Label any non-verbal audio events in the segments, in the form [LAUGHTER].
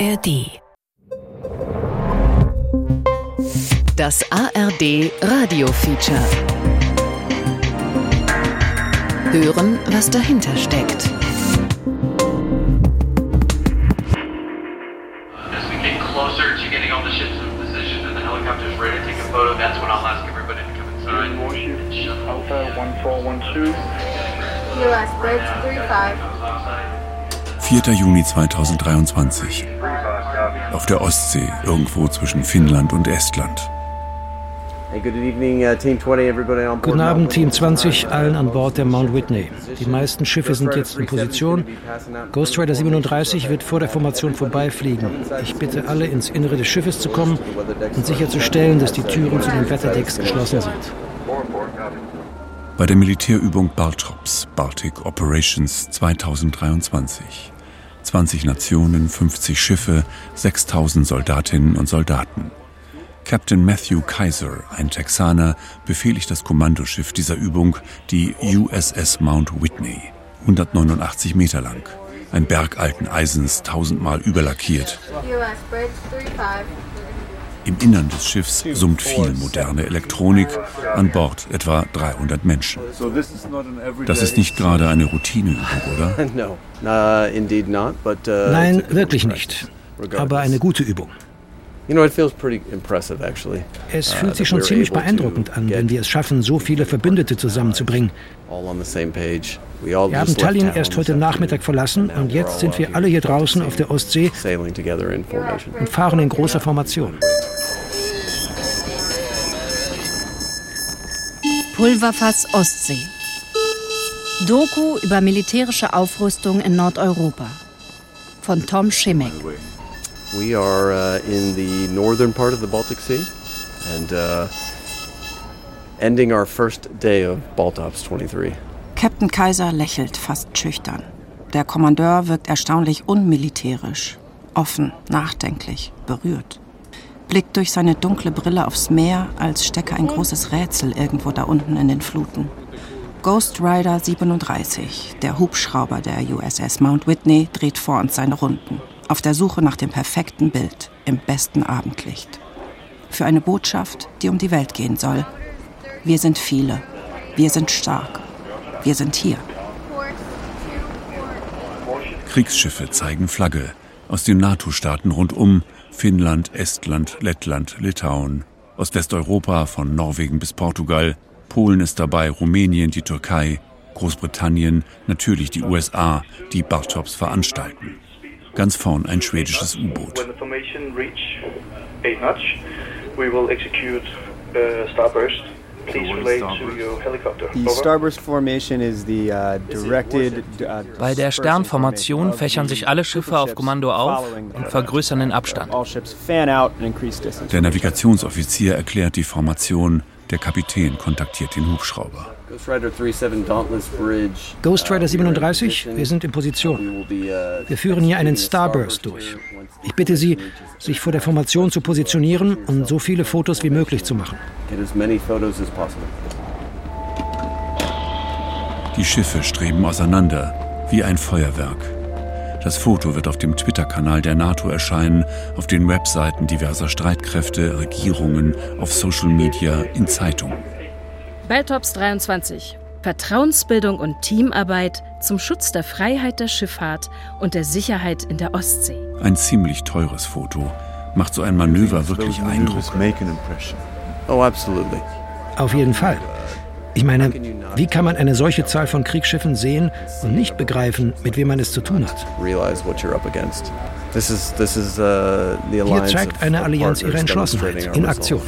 ARD. Das ARD Radio Feature. Hören, was dahinter steckt. As we get closer to getting all the ships in position and the helicopter's ready to take a photo, that's when I'll ask everybody to come inside. and shut off the Alpha 1412. US Bridge 35. 4. Juni 2023. Auf der Ostsee, irgendwo zwischen Finnland und Estland. Uh, Team 20, everybody on board. Guten Abend, Team 20, allen an Bord der Mount Whitney. Die meisten Schiffe sind jetzt in Position. Ghost Rider 37 wird vor der Formation vorbeifliegen. Ich bitte alle, ins Innere des Schiffes zu kommen und sicherzustellen, dass die Türen zu den Wetterdecks geschlossen sind. Bei der Militärübung Baltrops, Baltic Operations 2023. 20 Nationen, 50 Schiffe, 6000 Soldatinnen und Soldaten. Captain Matthew Kaiser, ein Texaner, befehligt das Kommandoschiff dieser Übung, die USS Mount Whitney. 189 Meter lang. Ein Berg alten Eisens, tausendmal überlackiert. US Bridge 35. Im Innern des Schiffs summt viel moderne Elektronik, an Bord etwa 300 Menschen. Das ist nicht gerade eine Routineübung, oder? [LAUGHS] Uh, Nein, wirklich nicht. Aber eine gute Übung. Es uh, fühlt sich schon ziemlich beeindruckend an, wenn wir es schaffen, so viele Verbündete zusammenzubringen. Wir haben Tallinn erst heute. Nachmittag verlassen und jetzt sind wir alle hier draußen auf der Ostsee und fahren in großer Formation. Pulverfass Ostsee. Doku über militärische Aufrüstung in Nordeuropa. Von Tom Schimmick. We are uh, in the northern part of the Baltic Sea and uh, ending our first day of Baltops 23. Captain Kaiser lächelt fast schüchtern. Der Kommandeur wirkt erstaunlich unmilitärisch, offen, nachdenklich, berührt. Blickt durch seine dunkle Brille aufs Meer, als stecke ein großes Rätsel irgendwo da unten in den Fluten. Ghost Rider 37, der Hubschrauber der USS Mount Whitney, dreht vor uns seine Runden. Auf der Suche nach dem perfekten Bild, im besten Abendlicht. Für eine Botschaft, die um die Welt gehen soll. Wir sind viele. Wir sind stark. Wir sind hier. Kriegsschiffe zeigen Flagge. Aus den NATO-Staaten rundum. Finnland, Estland, Lettland, Litauen. Aus Westeuropa von Norwegen bis Portugal. Polen ist dabei, Rumänien, die Türkei, Großbritannien, natürlich die USA, die Bartops veranstalten. Ganz vorn ein schwedisches U-Boot. When the formation reach 8 knots, we will execute uh, starburst. Over. starburst formation is the uh, directed. Uh, Bei der Sternformation fächern sich alle Schiffe auf Kommando auf und vergrößern den Abstand. Der Navigationsoffizier erklärt die Formation. Der Kapitän kontaktiert den Hubschrauber. Ghost Rider 37 Dauntless Bridge. Ghost Rider Uh, 37, wir sind in We Position. will be, uh, Wir führen hier einen Starburst durch. Ich bitte Sie, sich vor der Formation zu positionieren und so viele Fotos wie möglich zu machen. Get as many photos as possible. Die Schiffe streben auseinander wie ein Feuerwerk. Das Foto wird auf dem Twitter-Kanal der NATO erscheinen, auf den Webseiten diverser Streitkräfte, Regierungen, auf Social Media, in Zeitungen. Baltops 23. Vertrauensbildung und Teamarbeit zum Schutz der Freiheit der Schifffahrt und der Sicherheit in der Ostsee. Ein ziemlich teures Foto. Macht so ein Manöver wirklich Eindruck? Oh, absolutely. Auf jeden Fall. Ich meine, wie kann man eine solche Zahl von Kriegsschiffen sehen und nicht begreifen, mit wem man es zu tun hat? Uh, alliance zeigt eine Allianz ihre Entschlossenheit in Aktion.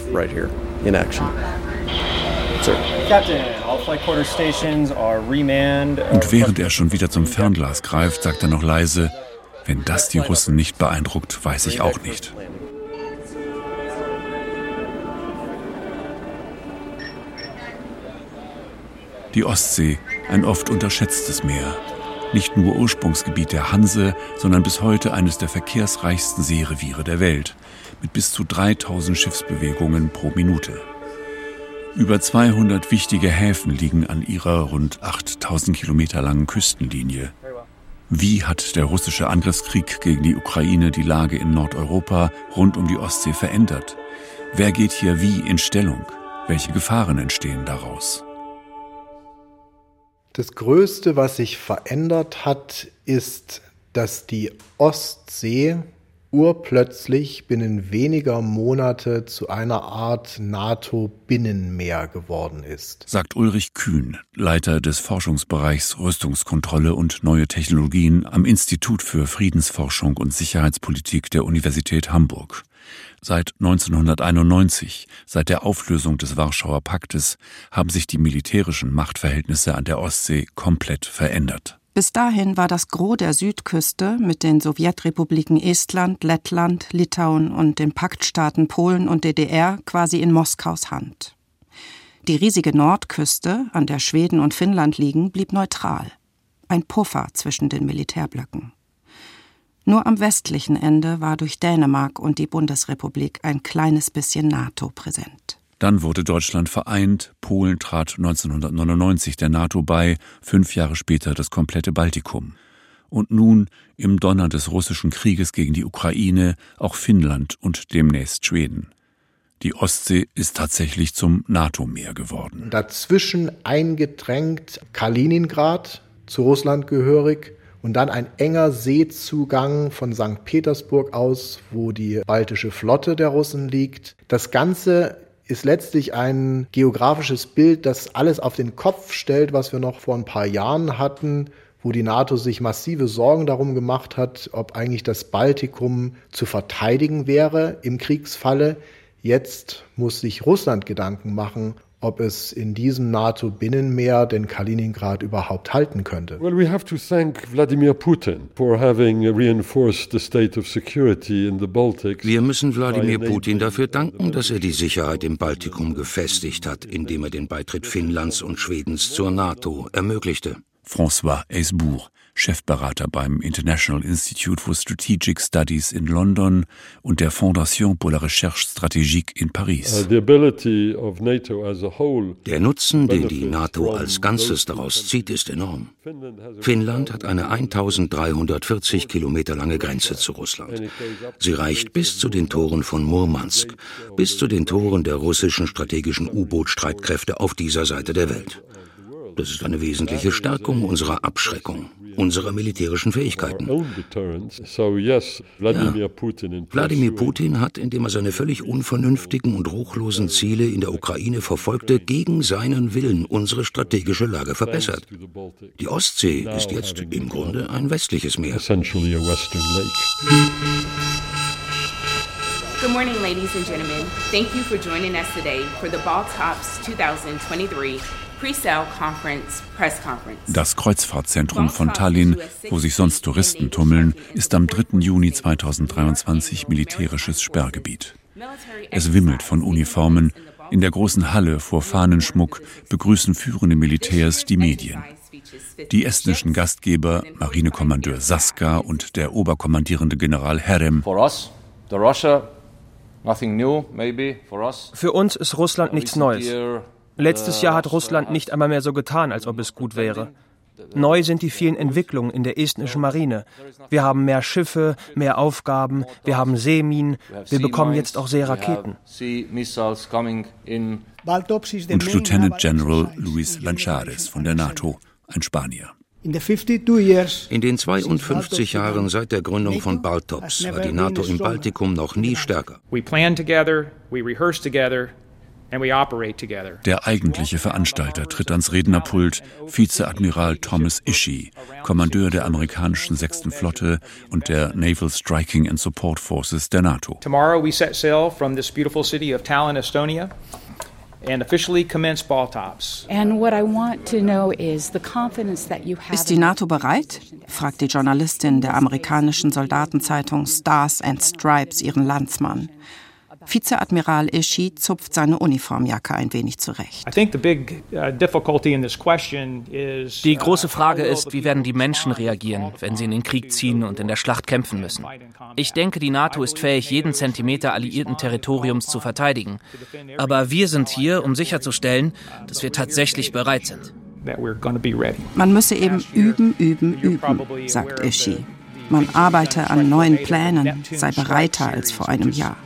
Und während er schon wieder zum Fernglas greift, sagt er noch leise, wenn das die Russen nicht beeindruckt, weiß ich auch nicht. Die Ostsee, ein oft unterschätztes Meer. Nicht nur Ursprungsgebiet der Hanse, sondern bis heute eines der verkehrsreichsten Seereviere der Welt, mit bis zu 3000 Schiffsbewegungen pro Minute. Über 200 wichtige Häfen liegen an ihrer rund 8000 Kilometer langen Küstenlinie. Wie hat der russische Angriffskrieg gegen die Ukraine die Lage in Nordeuropa rund um die Ostsee verändert? Wer geht hier wie in Stellung? Welche Gefahren entstehen daraus? Das Größte, was sich verändert hat, ist, dass die Ostsee urplötzlich binnen weniger Monate zu einer Art NATO-Binnenmeer geworden ist. Sagt Ulrich Kühn, Leiter des Forschungsbereichs Rüstungskontrolle und neue Technologien am Institut für Friedensforschung und Sicherheitspolitik der Universität Hamburg. Seit 1991, seit der Auflösung des Warschauer Paktes, haben sich die militärischen Machtverhältnisse an der Ostsee komplett verändert. Bis dahin war das Gros der Südküste mit den Sowjetrepubliken Estland, Lettland, Litauen und den Paktstaaten Polen und DDR quasi in Moskaus Hand. Die riesige Nordküste, an der Schweden und Finnland liegen, blieb neutral. Ein Puffer zwischen den Militärblöcken. Nur am westlichen Ende war durch Dänemark und die Bundesrepublik ein kleines bisschen NATO präsent. Dann wurde Deutschland vereint, Polen trat 1999 der NATO bei, fünf Jahre später das komplette Baltikum. Und nun, im Donner des russischen Krieges gegen die Ukraine, auch Finnland und demnächst Schweden. Die Ostsee ist tatsächlich zum NATO-Meer geworden. Dazwischen eingedrängt Kaliningrad, zu Russland gehörig, und dann ein enger Seezugang von St. Petersburg aus, wo die baltische Flotte der Russen liegt. Das Ganze ist letztlich ein geografisches Bild, das alles auf den Kopf stellt, was wir noch vor ein paar Jahren hatten, wo die NATO sich massive Sorgen darum gemacht hat, ob eigentlich das Baltikum zu verteidigen wäre im Kriegsfalle. Jetzt muss sich Russland Gedanken machen, ob es in diesem NATO-Binnenmeer den Kaliningrad überhaupt halten könnte. Well, we have to thank Vladimir Putin for having reinforced the state of security in the Baltics. Wir müssen Wladimir Putin dafür danken, dass er die Sicherheit im Baltikum gefestigt hat, indem er den Beitritt Finnlands und Schwedens zur NATO ermöglichte. François Aisbourg, Chefberater beim International Institute for Strategic Studies in London und der Fondation pour la Recherche Stratégique in Paris. Uh, der Nutzen, den die NATO als Ganzes daraus zieht, ist enorm. Finnland hat eine 1340 Kilometer lange Grenze zu Russland. Sie reicht bis zu den Toren von Murmansk, bis zu den Toren der russischen strategischen U-Boot-Streitkräfte auf dieser Seite der Welt. Das ist eine wesentliche Stärkung unserer Abschreckung, unserer militärischen Fähigkeiten. Ja. Wladimir Putin hat, indem er seine völlig unvernünftigen und ruchlosen Ziele in der Ukraine verfolgte, gegen seinen Willen unsere strategische Lage verbessert. Die Ostsee ist jetzt im Grunde ein westliches Meer. Good morning, ladies and gentlemen. Thank you for joining us today for the Baltops 2023 das Kreuzfahrtzentrum von Tallinn, wo sich sonst Touristen tummeln, ist am 3. Juni 2023 militärisches Sperrgebiet. Es wimmelt von Uniformen. In der großen Halle vor Fahnenschmuck begrüßen führende Militärs die Medien. Die estnischen Gastgeber, Marinekommandeur Saska und der oberkommandierende General Herem. Für uns ist Russland nichts Neues. Letztes Jahr hat Russland nicht einmal mehr so getan, als ob es gut wäre. Neu sind die vielen Entwicklungen in der estnischen Marine. Wir haben mehr Schiffe, mehr Aufgaben, wir haben Seeminen, wir bekommen jetzt auch Seeraketen. Und Lieutenant General Luis Lanchares von der NATO, ein Spanier. In den 52 Jahren seit der Gründung von Baltops war die NATO im Baltikum noch nie stärker. We plan together, we rehearse together, der eigentliche Veranstalter tritt ans Rednerpult, Vizeadmiral Thomas Ishii, Kommandeur der amerikanischen sechsten Flotte und der Naval Striking and Support Forces der NATO. Tomorrow we set sail from this beautiful city of Tallinn, Estonia. And officially commence Baltops. And what I want to know is the confidence that you have. Ist die NATO bereit? fragt die Journalistin der amerikanischen Soldatenzeitung Stars and Stripes ihren Landsmann. Vizeadmiral Ishii zupft seine Uniformjacke ein wenig zurecht. Uh, die große Frage ist, wie werden die Menschen reagieren, wenn sie in den Krieg ziehen und in der Schlacht kämpfen müssen. Ich denke, die NATO ist fähig, jeden Zentimeter alliierten Territoriums zu verteidigen. Aber wir sind hier, um sicherzustellen, dass wir tatsächlich bereit sind. Man müsse eben üben, üben, üben, sagt Ishi. Man arbeite an neuen Plänen, sei bereiter als vor einem Jahr.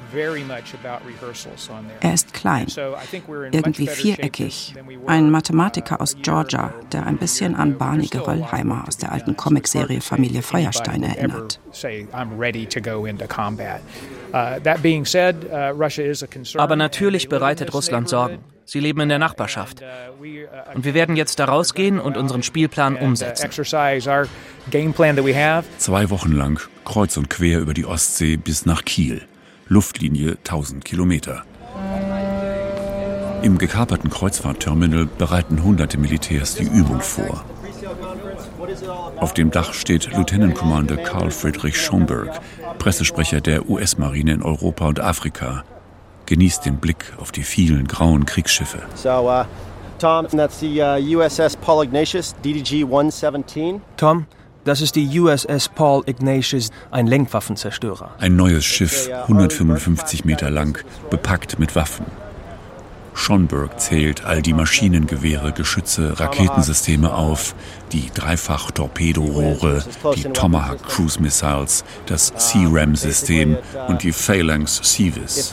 Er ist klein, irgendwie viereckig. Ein Mathematiker aus Georgia, der ein bisschen an Barney Geröllheimer aus der alten Comicserie Familie Feuerstein erinnert. Aber natürlich bereitet Russland Sorgen. Sie leben in der Nachbarschaft. Und wir werden jetzt da rausgehen und unseren Spielplan umsetzen. Zwei Wochen lang kreuz und quer über die Ostsee bis nach Kiel. Luftlinie 1000 Kilometer. Im gekaperten Kreuzfahrtterminal bereiten hunderte Militärs die Übung vor. Auf dem Dach steht Lieutenant Commander Carl Friedrich Schomburg, Pressesprecher der US-Marine in Europa und Afrika, genießt den Blick auf die vielen grauen Kriegsschiffe. So, uh, Tom, that's the uh, USS Paul Ignatius, DDG 117. Tom, das ist die USS Paul Ignatius, ein Lenkwaffenzerstörer. Ein neues Schiff, 155 Meter lang, bepackt mit Waffen. Schonberg zählt all die Maschinengewehre, Geschütze, Raketensysteme auf, die Dreifach-Torpedorohre, die Tomahawk Cruise Missiles, das C-RAM-System und die Phalanx Seavis.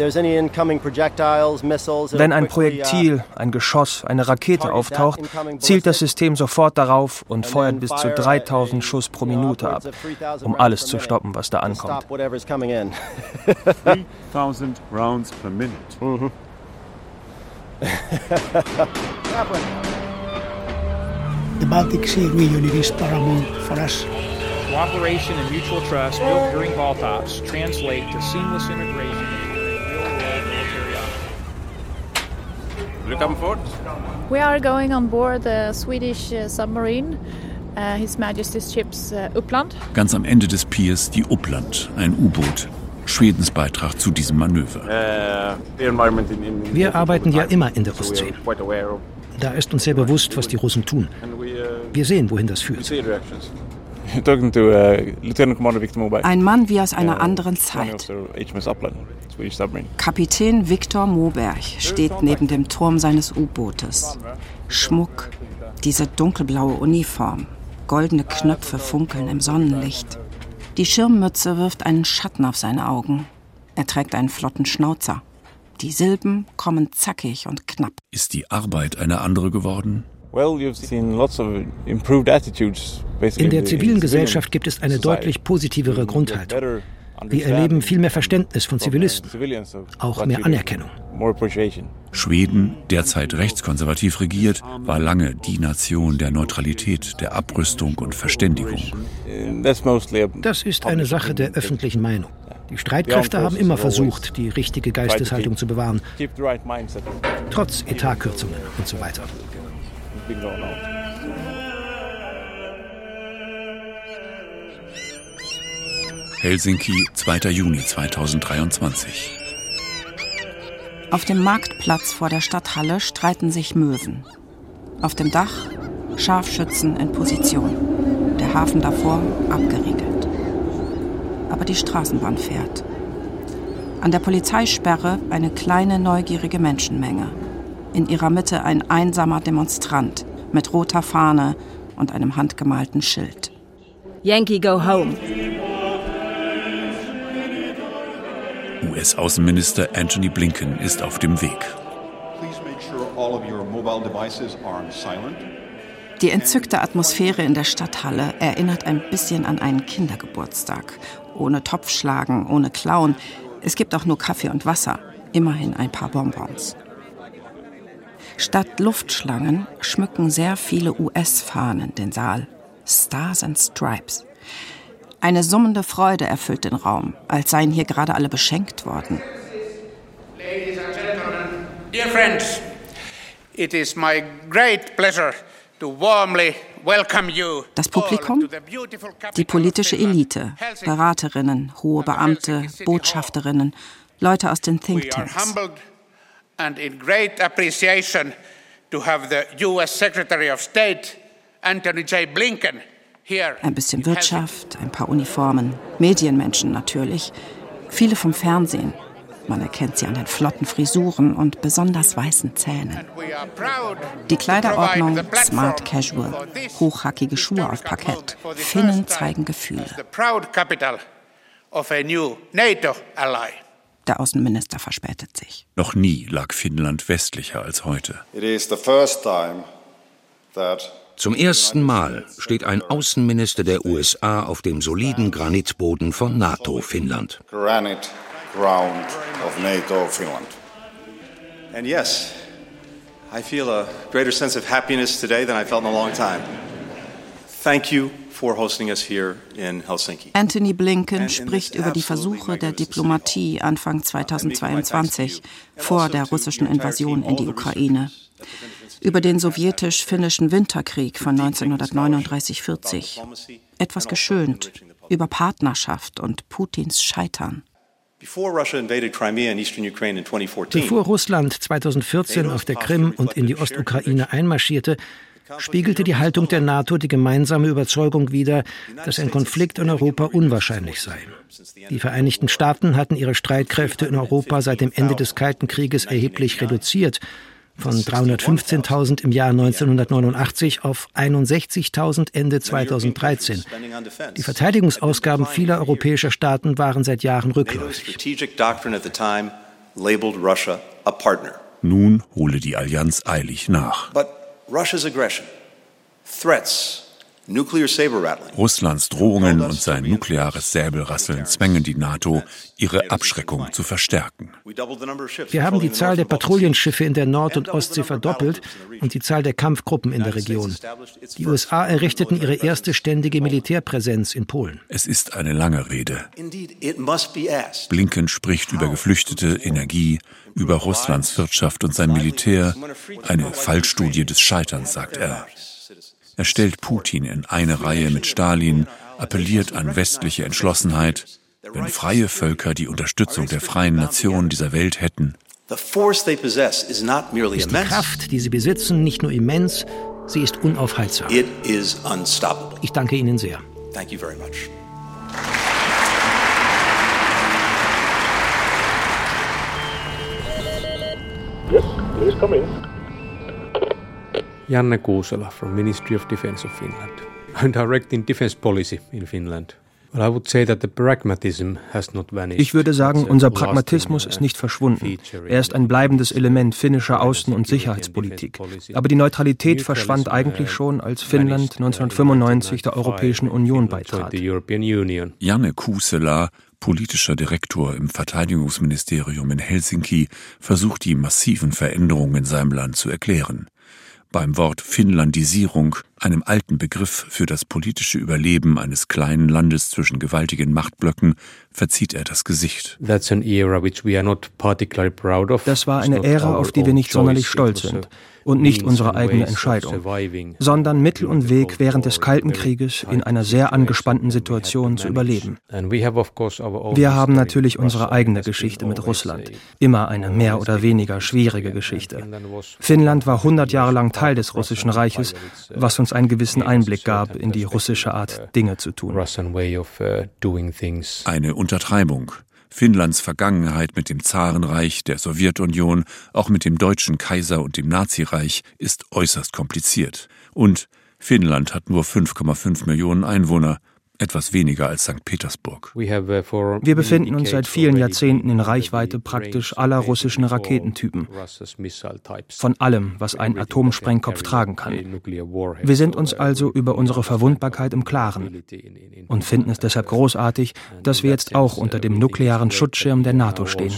Wenn ein Projektil, ein Geschoss, eine Rakete auftaucht, zielt das System sofort darauf und feuert bis zu 3000 Schuss pro Minute ab, um alles zu stoppen, was da ankommt. 3000 [LAUGHS] rounds per minute. The Baltic Sea region is paramount for us. Cooperation and mutual trust built during Baltops translate to seamless integration into real-world military Will you come forward? We are going on board the Swedish uh, submarine, uh, His Majesty's ships uh, Uppland. Ganz am Ende des Piers die Uppland, ein U-Boot. Schwedens Beitrag zu diesem Manöver. Wir arbeiten ja immer in der Ostsee. Da ist uns sehr bewusst, was die Russen tun. Wir sehen, wohin das führt. Ein Mann wie aus einer anderen Zeit. Kapitän Viktor Moberg steht neben dem Turm seines U-Bootes. Schmuck, diese dunkelblaue Uniform, goldene Knöpfe funkeln im Sonnenlicht. Die Schirmmütze wirft einen Schatten auf seine Augen. Er trägt einen flotten Schnauzer. Die Silben kommen zackig und knapp. Ist die Arbeit eine andere geworden? In der zivilen Gesellschaft gibt es eine deutlich positivere Grundhaltung. Wir erleben viel mehr Verständnis von Zivilisten, auch mehr Anerkennung. Schweden, derzeit rechtskonservativ regiert, war lange die Nation der Neutralität, der Abrüstung und Verständigung. Das ist eine Sache der öffentlichen Meinung. Die Streitkräfte haben immer versucht, die richtige Geisteshaltung zu bewahren, trotz Etatkürzungen und so weiter. Helsinki, 2. Juni 2023. Auf dem Marktplatz vor der Stadthalle streiten sich Möwen. Auf dem Dach Scharfschützen in Position. Der Hafen davor abgeriegelt. Aber die Straßenbahn fährt. An der Polizeisperre eine kleine neugierige Menschenmenge. In ihrer Mitte ein einsamer Demonstrant mit roter Fahne und einem handgemalten Schild. Yankee go home. US-Außenminister Anthony Blinken ist auf dem Weg. Die entzückte Atmosphäre in der Stadthalle erinnert ein bisschen an einen Kindergeburtstag. Ohne Topfschlagen, ohne Klauen. Es gibt auch nur Kaffee und Wasser. Immerhin ein paar Bonbons. Statt Luftschlangen schmücken sehr viele US-Fahnen den Saal. Stars and Stripes. Eine summende Freude erfüllt den Raum, als seien hier gerade alle beschenkt worden. Ladies and gentlemen, dear friends, it is my great pleasure to warmly. Das Publikum? Die politische Elite, Beraterinnen, hohe Beamte, Botschafterinnen, Leute aus den Thinktanks. And in great appreciation to have the US Secretary of State, Anthony J. Blinken, ein bisschen Wirtschaft, ein paar Uniformen, Medienmenschen natürlich, viele vom Fernsehen. Man erkennt sie an den flotten Frisuren und besonders weißen Zähnen. Die Kleiderordnung Smart Casual, hochhackige Schuhe auf Parkett. Finnen zeigen Gefühle. Der Außenminister verspätet sich. Noch nie lag Finnland westlicher als heute. Zum ersten Mal steht ein Außenminister der USA auf dem soliden Granitboden von NATO-Finnland. Granite ground of NATO Finland. And yes, I feel a greater sense of happiness today than I felt in a long time. Thank you for hosting us here in Helsinki. Anthony Blinken spricht über die Versuche der Diplomatie Anfang 2022 vor der russischen Invasion in die Ukraine über den sowjetisch-finnischen Winterkrieg von 1939-40. Etwas geschönt über Partnerschaft und Putins Scheitern. Bevor Russland 2014 auf der Krim und in die Ostukraine einmarschierte, spiegelte die Haltung der NATO die gemeinsame Überzeugung wider, dass ein Konflikt in Europa unwahrscheinlich sei. Die Vereinigten Staaten hatten ihre Streitkräfte in Europa seit dem Ende des Kalten Krieges erheblich reduziert von 315.000 im Jahr 1989 auf 61.000 Ende 2013. Die Verteidigungsausgaben vieler europäischer Staaten waren seit Jahren rückläufig. Nun hole die Allianz eilig nach. But Russia's aggression, threats, Russlands Drohungen und sein nukleares Säbelrasseln zwängen die NATO, ihre Abschreckung zu verstärken. Wir haben die Zahl der Patrouillenschiffe in der Nord- und Ostsee verdoppelt und die Zahl der Kampfgruppen in der Region. Die USA errichteten ihre erste ständige Militärpräsenz in Polen. Es ist eine lange Rede. Blinken spricht über Geflüchtete, Energie, über Russlands Wirtschaft und sein Militär. Eine Fallstudie des Scheiterns, sagt er. Er stellt Putin in eine Reihe mit Stalin, appelliert an westliche Entschlossenheit. Wenn freie Völker die Unterstützung der freien Nationen dieser Welt hätten, ist die Kraft, die sie besitzen, nicht nur immens, sie ist unaufhaltsam. Ich danke Ihnen sehr. Yes, please come in. Janne Kuusela from Ministry of Defense of Finland. I'm directing defense policy in Finland. Ich würde sagen, unser Pragmatismus ist nicht verschwunden. Er ist ein bleibendes Element finnischer Außen- und Sicherheitspolitik. Aber die Neutralität verschwand eigentlich schon, als Finnland 1995 der Europäischen Union beitrat. Janne Kusela, politischer Direktor im Verteidigungsministerium in Helsinki, versucht die massiven Veränderungen in seinem Land zu erklären. Beim Wort Finnlandisierung, einem alten Begriff für das politische Überleben eines kleinen Landes zwischen gewaltigen Machtblöcken, verzieht er das Gesicht. Das war eine Ära, auf die wir nicht sonderlich stolz sind und nicht unsere eigene Entscheidung, sondern Mittel und Weg während des Kalten Krieges in einer sehr angespannten Situation zu überleben. Wir haben natürlich unsere eigene Geschichte mit Russland, immer eine mehr oder weniger schwierige Geschichte. Finnland war 100 Jahre lang Teil des Russischen Reiches, was uns einen gewissen Einblick gab in die russische Art, Dinge zu tun. Eine Untertreibung. Finnlands Vergangenheit mit dem Zarenreich, der Sowjetunion, auch mit dem deutschen Kaiser und dem Nazireich ist äußerst kompliziert. Und Finnland hat nur 5,5 Millionen Einwohner, etwas weniger als St. Petersburg. Uh, Wir befinden uns seit vielen Jahrzehnten in Reichweite praktisch aller russischen Raketentypen. Von allem, was ein Atomsprengkopf tragen kann. Wir sind uns also über unsere Verwundbarkeit im Klaren und finden es deshalb großartig, dass wir jetzt auch unter dem nuklearen Schutzschirm der NATO stehen.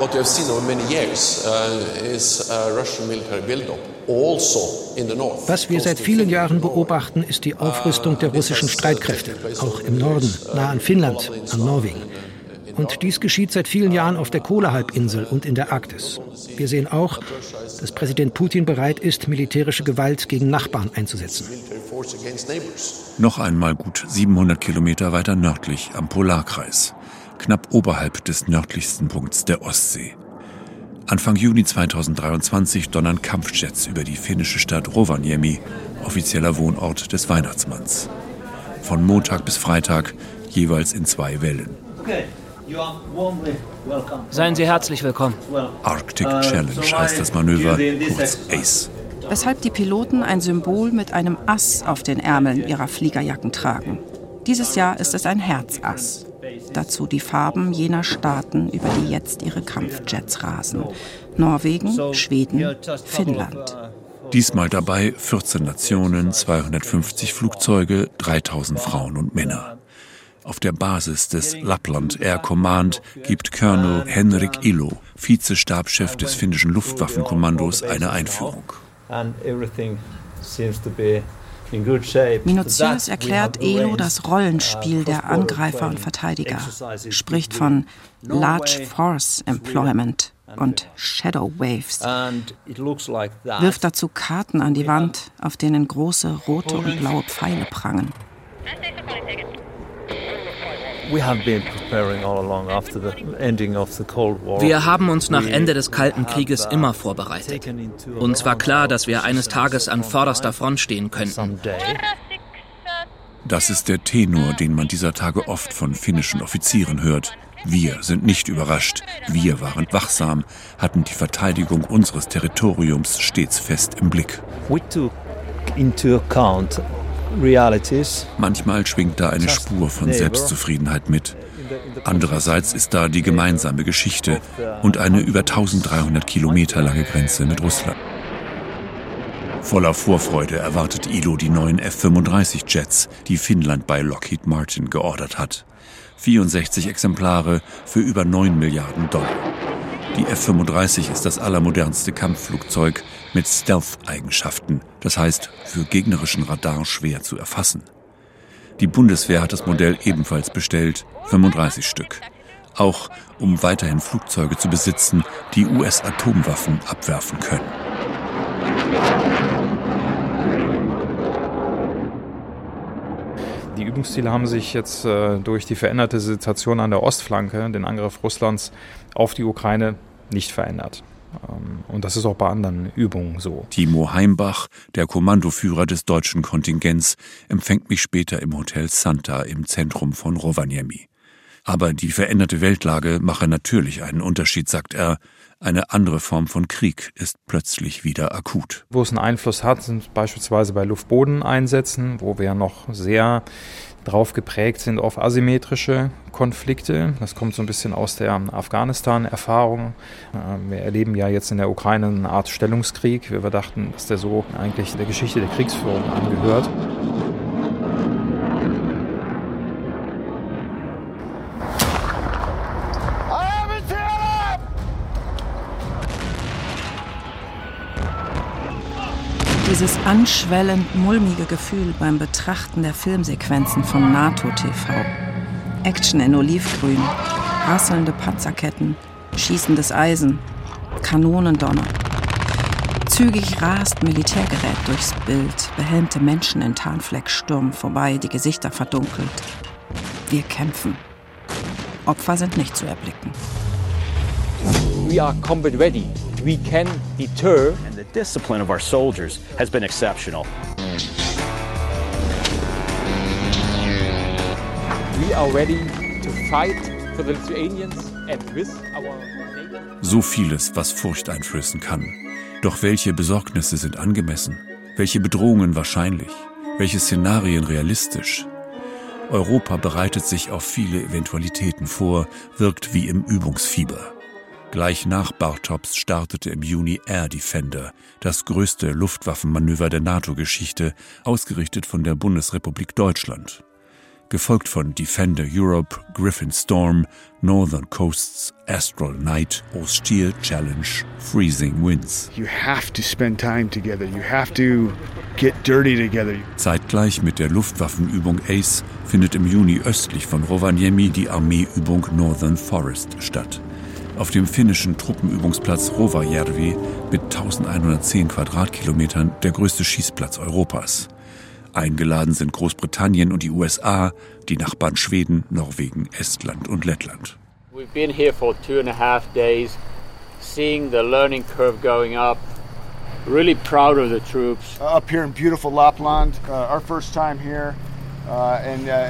What we have seen over many years uh, is a Russian military buildup, also in the north. Was wir seit vielen Jahren beobachten, ist die Aufrüstung der russischen Streitkräfte, auch im Norden, nah an Finnland, an Norwegen. Und dies geschieht seit vielen Jahren auf der Kohlehalbinsel und in der Arktis. Wir sehen auch, dass Präsident Putin bereit ist, militärische Gewalt gegen Nachbarn einzusetzen. Noch einmal gut 700 Kilometer weiter nördlich am Polarkreis knapp oberhalb des nördlichsten Punkts der Ostsee. Anfang Juni 2023 donnern Kampfjets über die finnische Stadt Rovaniemi, offizieller Wohnort des Weihnachtsmanns. Von Montag bis Freitag jeweils in zwei Wellen. Seien Sie herzlich willkommen. Arctic Challenge heißt das Manöver, kurz ACE. Weshalb die Piloten ein Symbol mit einem Ass auf den Ärmeln ihrer Fliegerjacken tragen. Dieses Jahr ist es ein Herzass. Dazu die Farben jener Staaten, über die jetzt ihre Kampfjets rasen. Norwegen, Schweden, Finnland. Diesmal dabei 14 Nationen, 250 Flugzeuge, 3000 Frauen und Männer. Auf der Basis des Lapland Air Command gibt Colonel Henrik Ilo, Vizestabschef des finnischen Luftwaffenkommandos, eine Einführung. Minutiös erklärt Elo das Rollenspiel der Angreifer und Verteidiger, spricht von Large Force Employment und Shadow Waves, wirft dazu Karten an die Wand, auf denen große rote und blaue Pfeile prangen. Wir haben uns nach Ende des Kalten Krieges immer vorbereitet. Uns war klar, dass wir eines Tages an vorderster Front stehen könnten. Das ist der Tenor, den man dieser Tage oft von finnischen Offizieren hört. Wir sind nicht überrascht. Wir waren wachsam, hatten die Verteidigung unseres Territoriums stets fest im Blick. We took into account Manchmal schwingt da eine Spur von Selbstzufriedenheit mit. Andererseits ist da die gemeinsame Geschichte und eine über 1300 Kilometer lange Grenze mit Russland. Voller Vorfreude erwartet Ilo die neuen F-35 Jets, die Finnland bei Lockheed Martin geordert hat. 64 Exemplare für über 9 Milliarden Dollar. Die F-35 ist das allermodernste Kampfflugzeug mit Stealth-Eigenschaften, das heißt für gegnerischen Radar schwer zu erfassen. Die Bundeswehr hat das Modell ebenfalls bestellt, 35 Stück. Auch um weiterhin Flugzeuge zu besitzen, die US-Atomwaffen abwerfen können. Die Übungsziele haben sich jetzt äh, durch die veränderte Situation an der Ostflanke, den Angriff Russlands auf die Ukraine, nicht verändert. Ähm, und das ist auch bei anderen Übungen so. Timo Heimbach, der Kommandoführer des deutschen Kontingents, empfängt mich später im Hotel Santa im Zentrum von Rovaniemi. Aber die veränderte Weltlage mache natürlich einen Unterschied, sagt er. Eine andere Form von Krieg ist plötzlich wieder akut. Wo es einen Einfluss hat, sind beispielsweise bei Luftbodeneinsätzen, wo wir noch sehr drauf geprägt sind auf asymmetrische Konflikte. Das kommt so ein bisschen aus der Afghanistan-Erfahrung. Ähm, wir erleben ja jetzt in der Ukraine eine Art Stellungskrieg, wir dachten, dass der so eigentlich der Geschichte der Kriegsführung angehört. Dieses anschwellend mulmige Gefühl beim Betrachten der Filmsequenzen von NATO TV. Action in Olivgrün, rasselnde Panzerketten, schießendes Eisen, Kanonendonner. Zügig rast Militärgerät durchs Bild, behelmte Menschen in Tarnflecksturm vorbei, die Gesichter verdunkelt. Wir kämpfen. Opfer sind nicht zu erblicken. We are combat ready. We can deter. Discipline of our soldiers has been exceptional. We are ready to fight for the Lithuanians and with our So vieles, was Furcht einflößen kann. Doch welche Besorgnisse sind angemessen? Welche Bedrohungen wahrscheinlich? Welche Szenarien realistisch? Europa bereitet sich auf viele Eventualitäten vor, wirkt wie im Übungsfieber. Gleich nach Bartops startete im Juni Air Defender, das größte Luftwaffenmanöver der NATO-Geschichte, ausgerichtet von der Bundesrepublik Deutschland. Gefolgt von Defender Europe, Griffin Storm, Northern Coasts, Astral Night, Austere Challenge, Freezing Winds. You have to spend time together. You have to get dirty together. Zeitgleich mit der Luftwaffenübung ACE findet im Juni östlich von Rovaniemi die Armeeübung Northern Forest statt auf dem finnischen Truppenübungsplatz Rovajärvi mit 1110 Quadratkilometern der größte Schießplatz Europas. Eingeladen sind Großbritannien und die USA, die Nachbarn Schweden, Norwegen, Estland und Lettland. We've been here for two and a half days seeing the learning curve going up. Really proud of the troops. Uh, up here in beautiful Lapland, uh, our first time here. Uh, uh,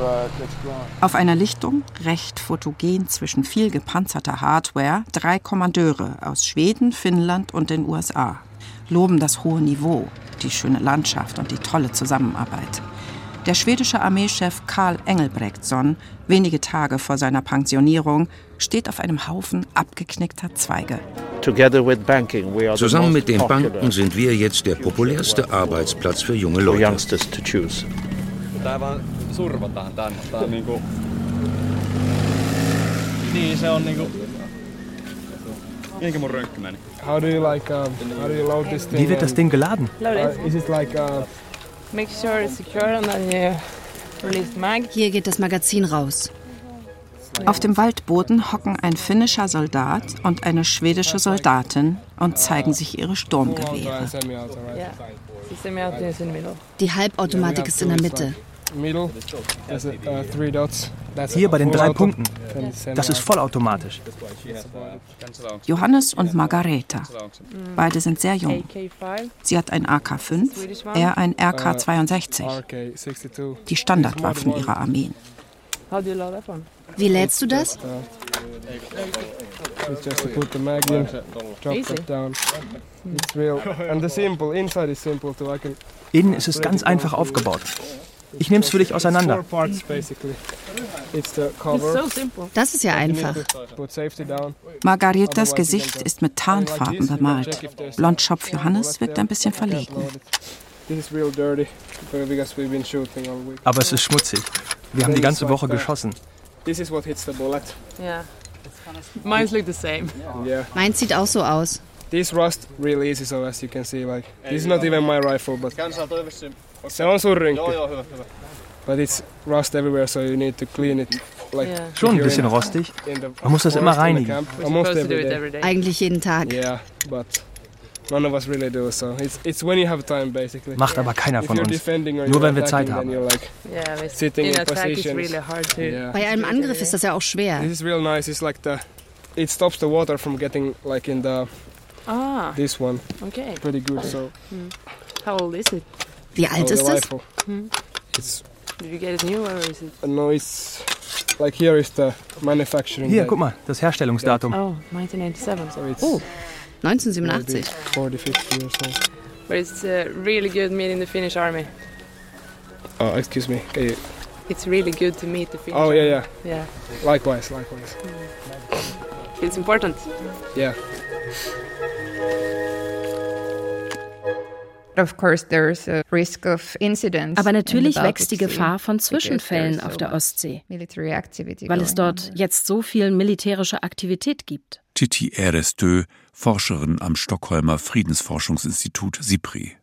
uh. Auf einer Lichtung, recht fotogen zwischen viel gepanzerter Hardware, drei Kommandeure aus Schweden, Finnland und den USA loben das hohe Niveau, die schöne Landschaft und die tolle Zusammenarbeit. Der schwedische Armeechef Karl Engelbrektsson, wenige Tage vor seiner Pensionierung, steht auf einem Haufen abgeknickter Zweige. Zusammen mit den Banken sind wir jetzt der populärste Arbeitsplatz für junge Leute. Wie wird das Ding geladen? Hier geht das Magazin raus. Auf dem Waldboden hocken ein finnischer Soldat und eine schwedische Soldatin und zeigen sich ihre Sturmgewehre. Die Halbautomatik ist in der Mitte. Hier bei den drei Punkten. Das ist vollautomatisch. Johannes und Margareta. Beide sind sehr jung. Sie hat ein AK-5, er ein RK-62. Die Standardwaffen ihrer Armeen. Wie lädst du das? Innen ist es ganz einfach aufgebaut. Ich nehme es für dich auseinander. Das ist ja einfach. Margaretas Gesicht ist mit Tarnfarben bemalt. Blondschopf Johannes wirkt ein bisschen verlegen. Aber es ist schmutzig. Wir haben die ganze Woche geschossen. Meins look the same. Meins sieht auch so aus. This rust really easy, so as you can see, like this is not even my rifle, but se on surrinki. But it's rust everywhere, so you need to clean it. Like Schon ein bisschen rostig. Man muss das immer reinigen. Eigentlich jeden Tag. Yeah, but none of us really do. So it's it's when you have time, basically. Macht aber keiner von you're uns. Nur wenn wir Zeit haben. like sitting in, positions. Yeah. Bei einem Angriff ist das ja auch schwer. This is real nice. It's like the it stops the water from getting like in the ah this one. Okay. Pretty good. So. How old is it? Wie alt ist es? It's. Did you get it new or is it? No, it's like here is the manufacturing. Hier, guck mal, das Herstellungsdatum. Oh, 1987. So it's Oh, 1987. 40, 50 years old. But it's uh, really good meeting the Finnish army. Oh, excuse me. You... It's really good to meet the Finnish. Oh yeah, yeah. Yeah. Likewise, likewise. It's important. Yeah. Aber natürlich wächst die Gefahr von Zwischenfällen auf der Ostsee, weil es dort jetzt so viel militärische Aktivität gibt. Titi Erestö, Forscherin am Stockholmer Friedensforschungsinstitut SIPRI.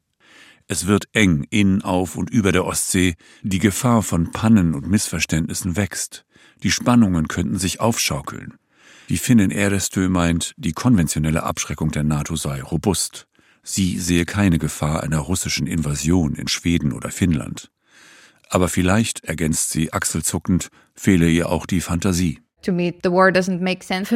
Es wird eng in, auf und über der Ostsee. Die Gefahr von Pannen und Missverständnissen wächst. Die Spannungen könnten sich aufschaukeln. Die Finnin Erestö meint, die konventionelle Abschreckung der NATO sei robust. Sie sehe keine Gefahr einer russischen Invasion in Schweden oder Finnland. Aber vielleicht, ergänzt sie achselzuckend, fehle ihr auch die Fantasie. Für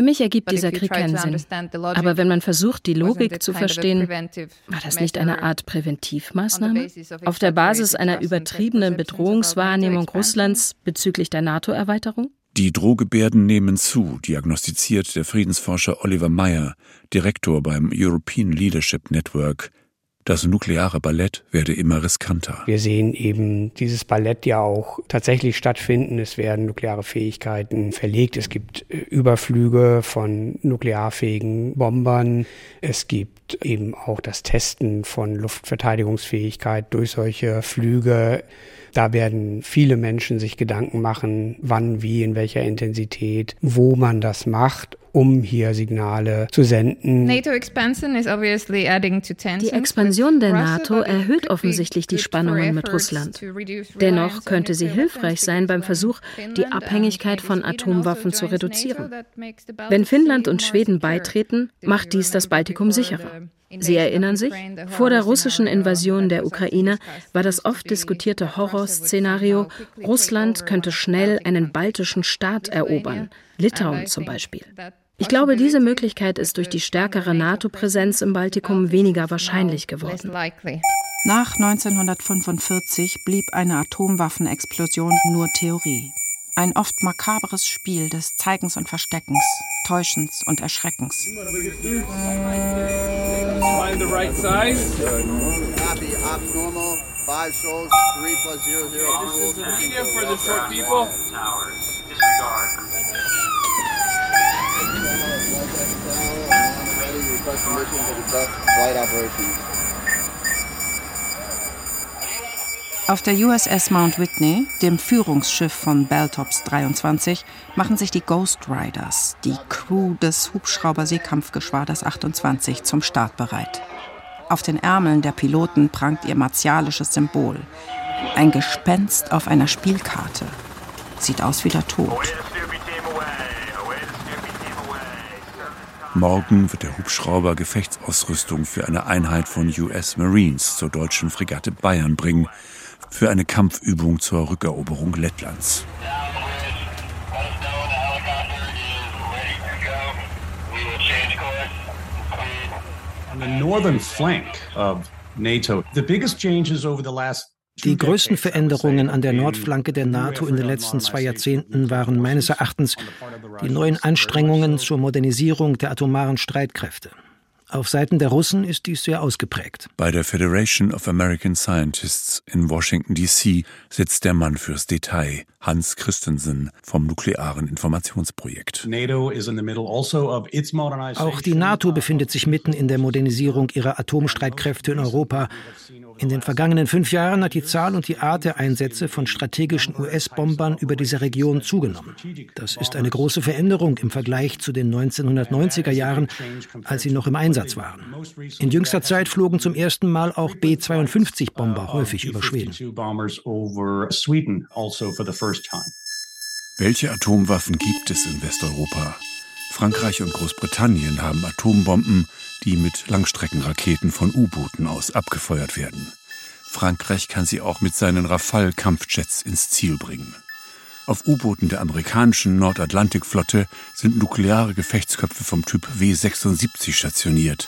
mich ergibt dieser Krieg keinen Sinn. Aber wenn man versucht, die Logik zu verstehen, war das nicht eine Art Präventivmaßnahme? Auf der Basis einer übertriebenen Bedrohungswahrnehmung Russlands bezüglich der NATO-Erweiterung? Die Drohgebärden nehmen zu, diagnostiziert der Friedensforscher Oliver Meyer, Direktor beim European Leadership Network. Das nukleare Ballett werde immer riskanter. Wir sehen eben dieses Ballett ja auch tatsächlich stattfinden. Es werden nukleare Fähigkeiten verlegt. Es gibt Überflüge von nuklearfähigen Bombern. Es gibt eben auch das Testen von Luftverteidigungsfähigkeit durch solche Flüge. Da werden viele Menschen sich Gedanken machen, wann, wie, in welcher Intensität, wo man das macht, um hier Signale zu senden. Die Expansion der NATO erhöht offensichtlich die Spannungen mit Russland. Dennoch könnte sie hilfreich sein beim Versuch, die Abhängigkeit von Atomwaffen zu reduzieren. Wenn Finnland und Schweden beitreten, macht dies das Baltikum sicherer. Sie erinnern sich, vor der russischen Invasion der Ukraine war das oft diskutierte Horrorszenario, Russland könnte schnell einen baltischen Staat erobern, Litauen zum Beispiel. Ich glaube, diese Möglichkeit ist durch die stärkere NATO-Präsenz im Baltikum weniger wahrscheinlich geworden. Nach 1945 blieb eine Atomwaffenexplosion nur Theorie. Ein oft makabres Spiel des Zeigens und Versteckens, Täuschens und Erschreckens. Five souls, three plus zero zero. This is the medium for the short people. Request permission to conduct flight operations. Auf der USS Mount Whitney, dem Führungsschiff von Belltops 23, machen sich die Ghost Riders, die Crew des Hubschrauber-Seekampfgeschwaders 28, zum Start bereit. Auf den Ärmeln der Piloten prangt ihr martialisches Symbol. Ein Gespenst auf einer Spielkarte. Sieht aus wie der Tod. Morgen wird der Hubschrauber Gefechtsausrüstung für eine Einheit von US Marines zur deutschen Fregatte Bayern bringen, für eine Kampfübung zur Rückeroberung Lettlands. On the northern flank of NATO, the biggest changes over the last Die größten Veränderungen an der Nordflanke der NATO in den letzten zwei Jahrzehnten waren meines Erachtens die neuen Anstrengungen zur Modernisierung der atomaren Streitkräfte. Auf Seiten der Russen ist dies sehr ausgeprägt. Bei der Federation of American Scientists in Washington, D.C. sitzt der Mann fürs Detail, Hans Christensen vom Nuklearen Informationsprojekt. Also Auch die NATO befindet sich mitten in der Modernisierung ihrer Atomstreitkräfte in Europa. In den vergangenen fünf Jahren hat die Zahl und die Art der Einsätze von strategischen US-Bombern über diese Region zugenommen. Das ist eine große Veränderung im Vergleich zu den 1990er Jahren, als sie noch im Einsatz waren. In jüngster Zeit flogen zum ersten Mal auch B-52-Bomber häufig über Schweden. Welche Atomwaffen gibt es in Westeuropa? Frankreich und Großbritannien haben Atombomben, die mit Langstreckenraketen von U-Booten aus abgefeuert werden. Frankreich kann sie auch mit seinen Rafale-Kampfjets ins Ziel bringen. Auf U-Booten der amerikanischen Nordatlantikflotte sind nukleare Gefechtsköpfe vom Typ W-76 stationiert.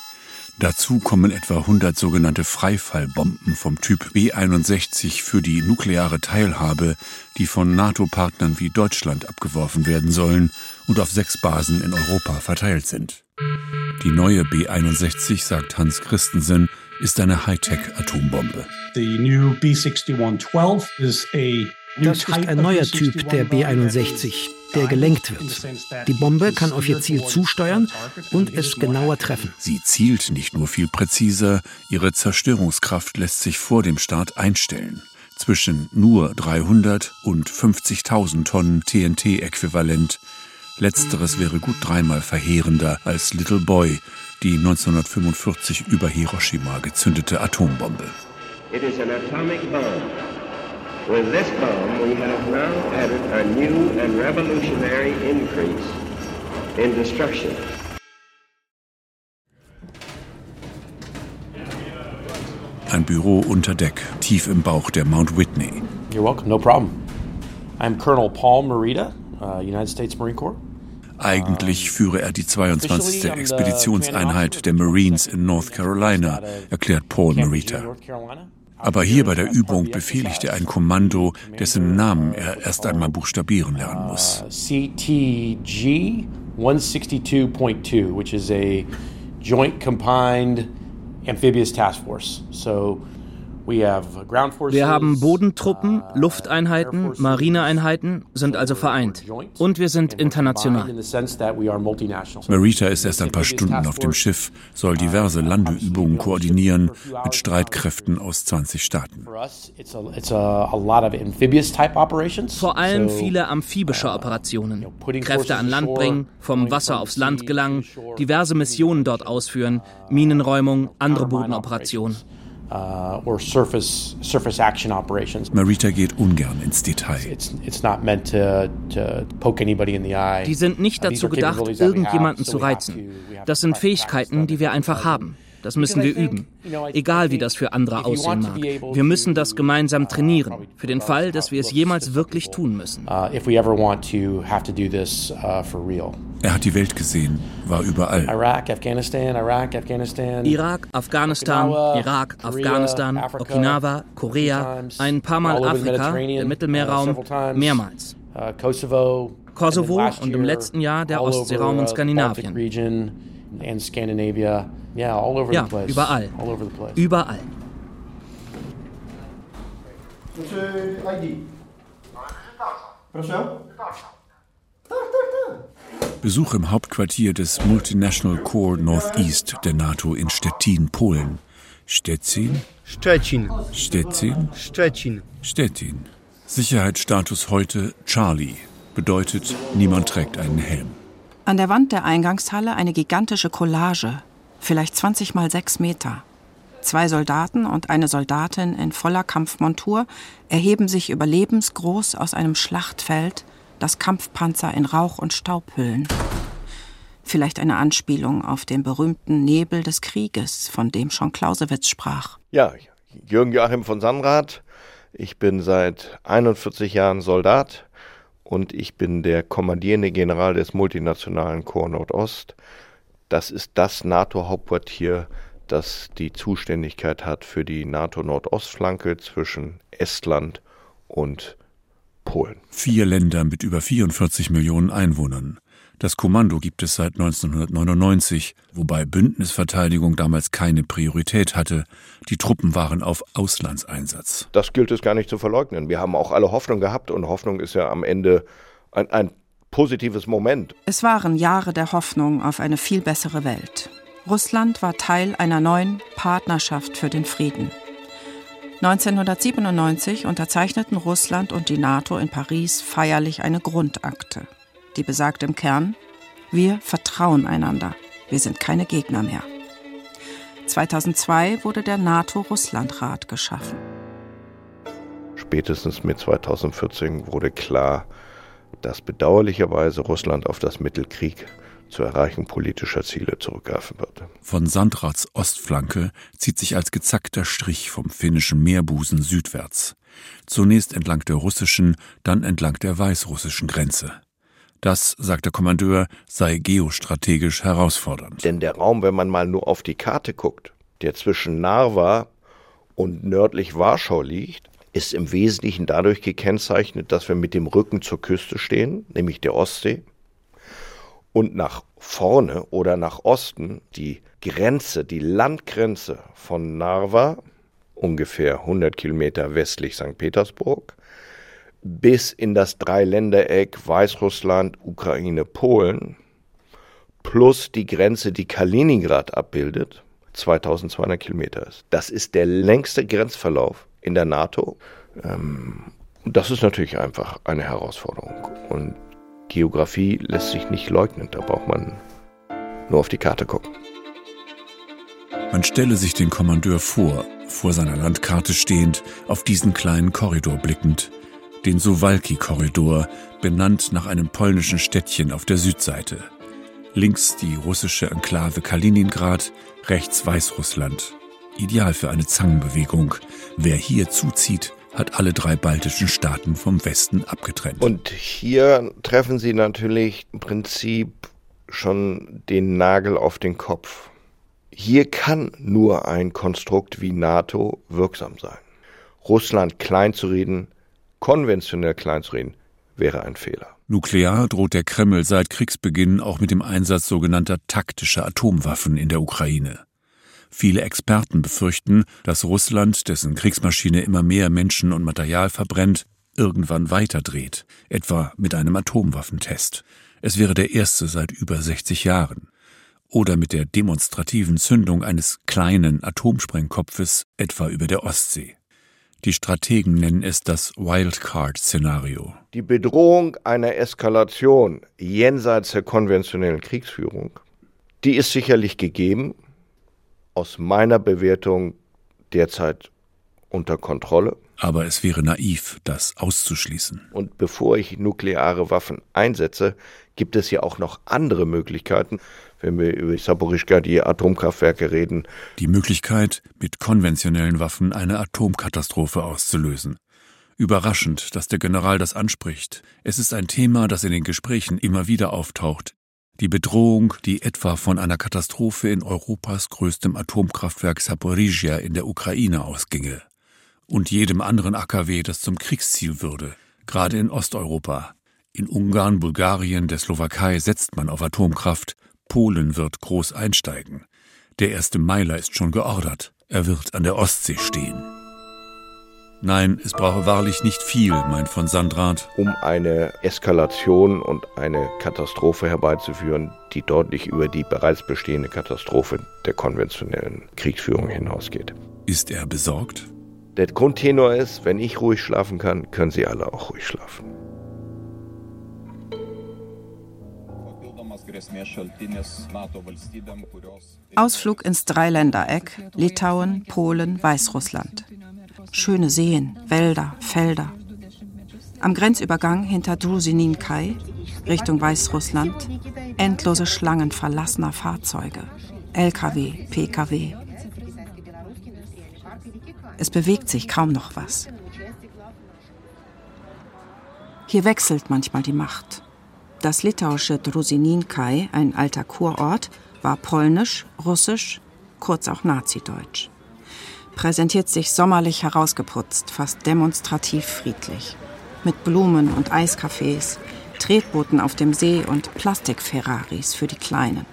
Dazu kommen etwa 100 sogenannte Freifallbomben vom Typ B-61 für die nukleare Teilhabe, die von NATO-Partnern wie Deutschland abgeworfen werden sollen und auf sechs Basen in Europa verteilt sind. Die neue B-61, sagt Hans Christensen, ist eine Hightech-Atombombe. The new B6112 is a Das ist ein neuer Typ der B-61, der gelenkt wird. Die Bombe kann auf ihr Ziel zusteuern und es genauer treffen. Sie zielt nicht nur viel präziser, ihre Zerstörungskraft lässt sich vor dem Start einstellen. Zwischen nur 300 und 50.000 Tonnen TNT-Äquivalent. Letzteres wäre gut dreimal verheerender als Little Boy, die 1945 über Hiroshima gezündete Atombombe. It is an atomic bomb. With this bomb, we have now added a new and revolutionary increase in destruction. Ein Büro unter Deck, tief im Bauch der Mount Whitney. You're welcome, no problem. I'm Colonel Paul Marita, uh, United States Marine Corps. Eigentlich führe er die 22. Expeditionseinheit der Marines in North Carolina, erklärt Paul Marita. Aber hier bei der Übung befehligt er ein Kommando, dessen Namen er erst einmal buchstabieren lernen muss. CTG 162.2, which is a Joint Combined Amphibious Task Force. So wir haben Bodentruppen, Lufteinheiten, Marineeinheiten, sind also vereint. Und wir sind international. Marita ist erst ein paar Stunden auf dem Schiff, soll diverse Landeübungen koordinieren mit Streitkräften aus 20 Staaten. Vor allem viele amphibische Operationen. Kräfte an Land bringen, vom Wasser aufs Land gelangen, diverse Missionen dort ausführen, Minenräumung, andere Bodenoperationen. Uh, or surface surface action operations. Marita geht ungern ins Detail. It's, it's not meant to, to poke anybody in the eye. Die sind nicht dazu gedacht, irgendjemanden zu reizen. Das sind Fähigkeiten, die wir einfach haben. Das müssen wir üben. Egal wie das für andere aussehen mag. Wir müssen das gemeinsam trainieren. Für den Fall, dass wir es jemals wirklich tun müssen. Uh, uh, er hat die Welt gesehen, war überall. Irak, Afghanistan, Irak, Afghanistan, Irak, Afghanistan, Irak, Afghanistan, Okinawa, Korea, ein paar Mal Afrika, der Mittelmeerraum, mehrmals. Uh, Kosovo, Kosovo und im letzten Jahr der Ostseeraum und Skandinavien. Ja, überall. Überall. Besuch im Hauptquartier des Multinational Corps Northeast der NATO in Stettin, Polen. Stettin? Stettin. Stettin? Stettin. Stettin. Sicherheitsstatus heute Charlie. Bedeutet, niemand trägt einen Helm. An der Wand der Eingangshalle eine gigantische Collage, vielleicht 20 mal 6 Meter. Zwei Soldaten und eine Soldatin in voller Kampfmontur erheben sich überlebensgroß aus einem Schlachtfeld, das Kampfpanzer in Rauch und Staub hüllen. Vielleicht eine Anspielung auf den berühmten Nebel des Krieges, von dem schon Clausewitz sprach. Ja, Jürgen Joachim von Sanrath. Ich bin seit 41 Jahren Soldat und ich bin der kommandierende General des multinationalen Korps Nordost. Das ist das NATO-Hauptquartier, das die Zuständigkeit hat für die NATO-Nordostflanke zwischen Estland und Polen. Vier Länder mit über 44 Millionen Einwohnern. Das Kommando gibt es seit 1999, wobei Bündnisverteidigung damals keine Priorität hatte. Die Truppen waren auf Auslandseinsatz. Das gilt es gar nicht zu verleugnen. Wir haben auch alle Hoffnung gehabt und Hoffnung ist ja am Ende ein, ein positives Moment. Es waren Jahre der Hoffnung auf eine viel bessere Welt. Russland war Teil einer neuen Partnerschaft für den Frieden. 1997 unterzeichneten Russland und die NATO in Paris feierlich eine Grundakte. Die besagt im Kern, wir vertrauen einander, wir sind keine Gegner mehr. 2002 wurde der NATO-Russland-Rat geschaffen. Spätestens mit 2014 wurde klar, dass bedauerlicherweise Russland auf das Mittel Krieg zur Erreichung politischer Ziele zurückgreifen wird. Von Sandrats Ostflanke zieht sich als gezackter Strich vom finnischen Meerbusen südwärts. Zunächst entlang der russischen, dann entlang der weißrussischen Grenze. Das, sagt der Kommandeur, sei geostrategisch herausfordernd. Denn der Raum, wenn man mal nur auf die Karte guckt, der zwischen Narva und nördlich Warschau liegt, ist im Wesentlichen dadurch gekennzeichnet, dass wir mit dem Rücken zur Küste stehen, nämlich der Ostsee, und nach vorne oder nach Osten die Grenze, die Landgrenze von Narva, ungefähr 100 Kilometer westlich St. Petersburg, bis in das Dreiländereck Weißrussland, Ukraine, Polen plus die Grenze, die Kaliningrad abbildet, 2200 Kilometer ist. Das ist der längste Grenzverlauf in der NATO. Ähm, das ist natürlich einfach eine Herausforderung. Und Geografie lässt sich nicht leugnen, da braucht man nur auf die Karte gucken. Man stelle sich den Kommandeur vor, vor seiner Landkarte stehend, auf diesen kleinen Korridor blickend, den Suwalki-Korridor, benannt nach einem polnischen Städtchen auf der Südseite. Links die russische Enklave Kaliningrad, rechts Weißrussland. Ideal für eine Zangenbewegung. Wer hier zuzieht, hat alle drei baltischen Staaten vom Westen abgetrennt. Und hier treffen Sie natürlich im Prinzip schon den Nagel auf den Kopf. Hier kann nur ein Konstrukt wie NATO wirksam sein. Russland kleinzureden, konventionell kleinzureden, wäre ein Fehler. Nuklear droht der Kreml seit Kriegsbeginn auch mit dem Einsatz sogenannter taktischer Atomwaffen in der Ukraine. Viele Experten befürchten, dass Russland, dessen Kriegsmaschine immer mehr Menschen und Material verbrennt, irgendwann weiterdreht, etwa mit einem Atomwaffentest. Es wäre der erste seit über 60 Jahren. Oder mit der demonstrativen Zündung eines kleinen Atomsprengkopfes etwa über der Ostsee. Die Strategen nennen es das Wildcard-Szenario. Die Bedrohung einer Eskalation jenseits der konventionellen Kriegsführung, die ist sicherlich gegeben, aus meiner Bewertung derzeit unter Kontrolle. Aber es wäre naiv, das auszuschließen. Und bevor ich nukleare Waffen einsetze, gibt es ja auch noch andere Möglichkeiten, wenn wir über Saporischka, die Atomkraftwerke reden. Die Möglichkeit, mit konventionellen Waffen eine Atomkatastrophe auszulösen. Überraschend, dass der General das anspricht. Es ist ein Thema, das in den Gesprächen immer wieder auftaucht. Die Bedrohung, die etwa von einer Katastrophe in Europas größtem Atomkraftwerk Saporizhia in der Ukraine ausginge. Und jedem anderen AKW, das zum Kriegsziel würde, gerade in Osteuropa. In Ungarn, Bulgarien, der Slowakei setzt man auf Atomkraft, Polen wird groß einsteigen. Der erste Meiler ist schon geordert. Er wird an der Ostsee stehen. Nein, es brauche wahrlich nicht viel, meint von Sandrat. Um eine Eskalation und eine Katastrophe herbeizuführen, die deutlich über die bereits bestehende Katastrophe der konventionellen Kriegsführung hinausgeht. Ist er besorgt? Der Grundtenor ist, wenn ich ruhig schlafen kann, können Sie alle auch ruhig schlafen. Ausflug ins Dreiländereck, Litauen, Polen, Weißrussland. Schöne Seen, Wälder, Felder. Am Grenzübergang hinter Drusininkai, Richtung Weißrussland, endlose Schlangen verlassener Fahrzeuge. LKW, PKW. Es bewegt sich kaum noch was. Hier wechselt manchmal die Macht. Das litauische Drusininkai, ein alter Kurort, war polnisch, russisch, kurz auch nazideutsch. Präsentiert sich sommerlich herausgeputzt, fast demonstrativ friedlich. Mit Blumen und Eiscafés, Tretbooten auf dem See und Plastik-Ferraris für die Kleinen.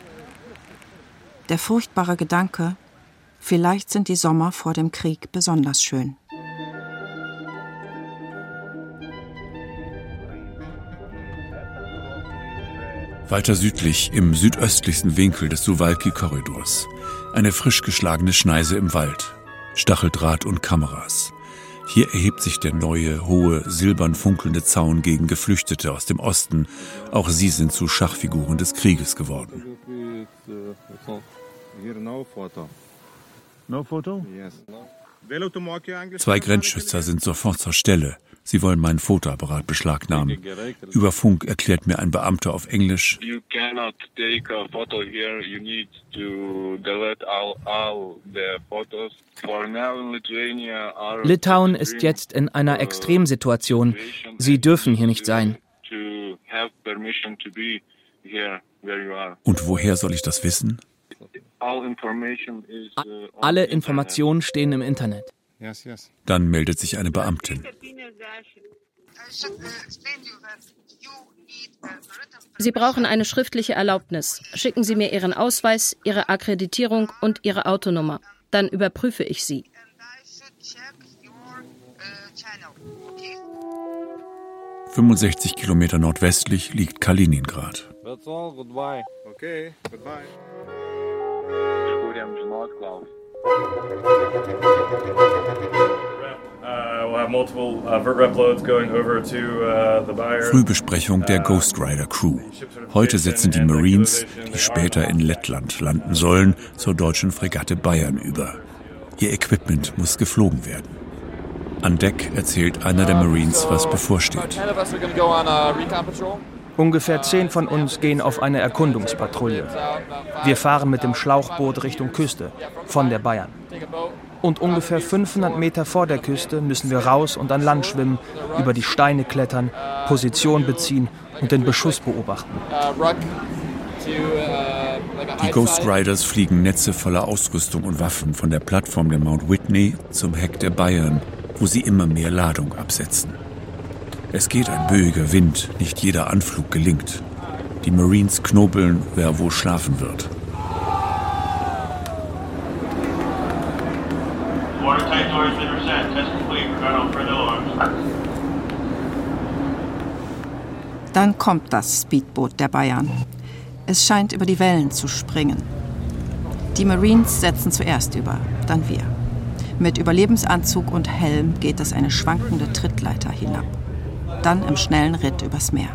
Der furchtbare Gedanke, vielleicht sind die Sommer vor dem Krieg besonders schön. Weiter südlich, im südöstlichsten Winkel des Suwalki-Korridors, eine frisch geschlagene Schneise im Wald, Stacheldraht und Kameras. Hier erhebt sich der neue, hohe, silbern funkelnde Zaun gegen Geflüchtete aus dem Osten. Auch sie sind zu Schachfiguren des Krieges geworden. Zwei Grenzschützer sind sofort zur Stelle. Sie wollen meinen Fotoapparat beschlagnahmen. Über Funk erklärt mir ein Beamter auf Englisch, Litauen ist jetzt in einer Extremsituation. Sie dürfen hier nicht sein. Und woher soll ich das wissen? Alle Informationen stehen im Internet. Dann meldet sich eine Beamtin. Sie brauchen eine schriftliche Erlaubnis. Schicken Sie mir Ihren Ausweis, Ihre Akkreditierung und Ihre Autonummer. Dann überprüfe ich Sie. »65 Kilometer nordwestlich liegt Kaliningrad. That's all. Goodbye. Okay, goodbye. Frühbesprechung der Ghost Rider Crew. Heute setzen die Marines, die später in Lettland landen sollen, zur deutschen Fregatte Bayern über. Ihr Equipment muss geflogen werden. An Deck erzählt einer der Marines, was bevorsteht. Ungefähr zehn von uns gehen auf eine Erkundungspatrouille. Wir fahren mit dem Schlauchboot Richtung Küste, von der Bayern. Und ungefähr 500 Meter vor der Küste müssen wir raus und an Land schwimmen, über die Steine klettern, Position beziehen und den Beschuss beobachten. Die Ghost Riders fliegen Netze voller Ausrüstung und Waffen von der Plattform der Mount Whitney zum Heck der Bayern, wo sie immer mehr Ladung absetzen. Es geht ein böiger Wind, nicht jeder Anflug gelingt. Die Marines knobeln, wer wo schlafen wird. Dann kommt das Speedboot der Bayern. Es scheint über die Wellen zu springen. Die Marines setzen zuerst über, dann wir. Mit Überlebensanzug und Helm geht es eine schwankende Trittleiter hinab. Dann im schnellen Ritt übers Meer.